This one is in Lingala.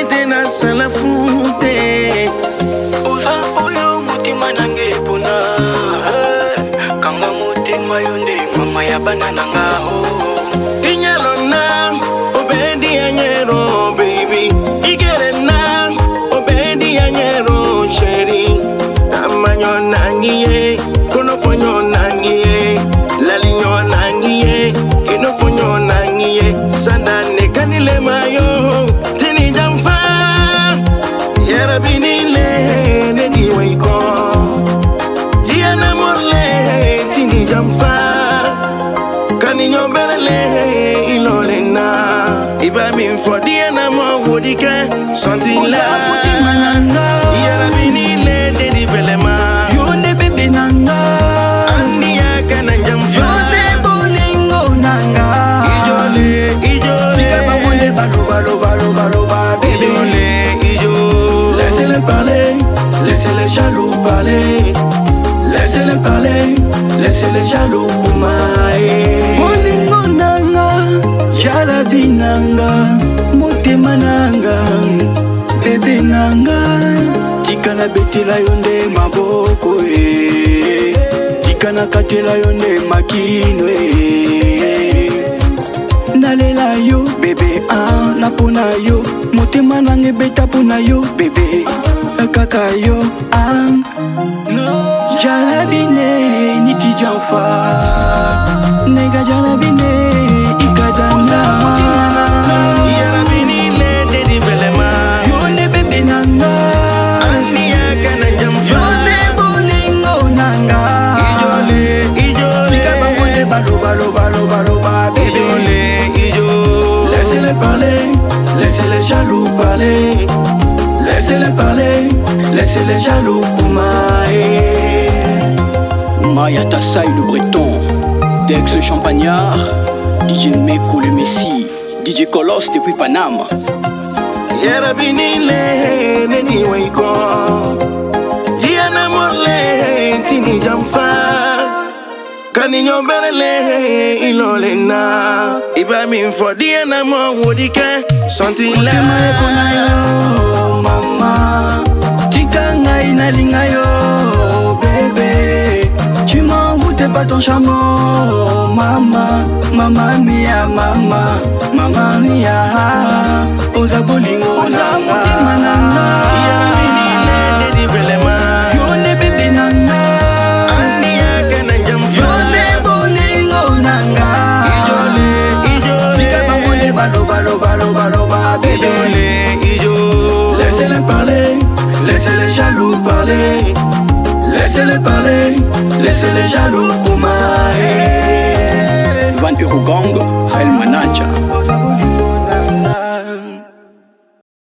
nini te nasala fu te oza oyo motema nange epona kanga motema yo nde mama ya bana na nga o tinyalona obedi ya nyero Laissez-les parler, laissez les jaloux parler. Laissez-les parler, laissez les jaloux kumae. Molingo nanga, jalabi nanga, motema nanga, bebe nanga. Tika na betela yo nde maboko e. Tika na katela yo nde makino e. Nalela yo bebe ah, napona yo motema nanga ebeta mpo na yo bebe kaka yo ang ah, jalabine niti janfa nega jalabine ikadanga yone bebe nanga yone bolingo nanga ikaba mote balobaloba Laissez les jaloux parler, laissez-les parler, laissez les jaloux Koumae. Oumaya Tassai le Breton, Dex Champagnard, DJ Meko le Messi, DJ Colosse depuis Panama. le, neni waiko liana lé, tini jamfa lé ilolena Iba min for the animal wodika Something like Utema yo mama Tika ngai nalinga yo bebe Tu m'envoûtes pas ton chameau mama Mama mia mama Mama mia jaloux parler. Laissez-les parler, laissez les jaloux pour 20 euros gang,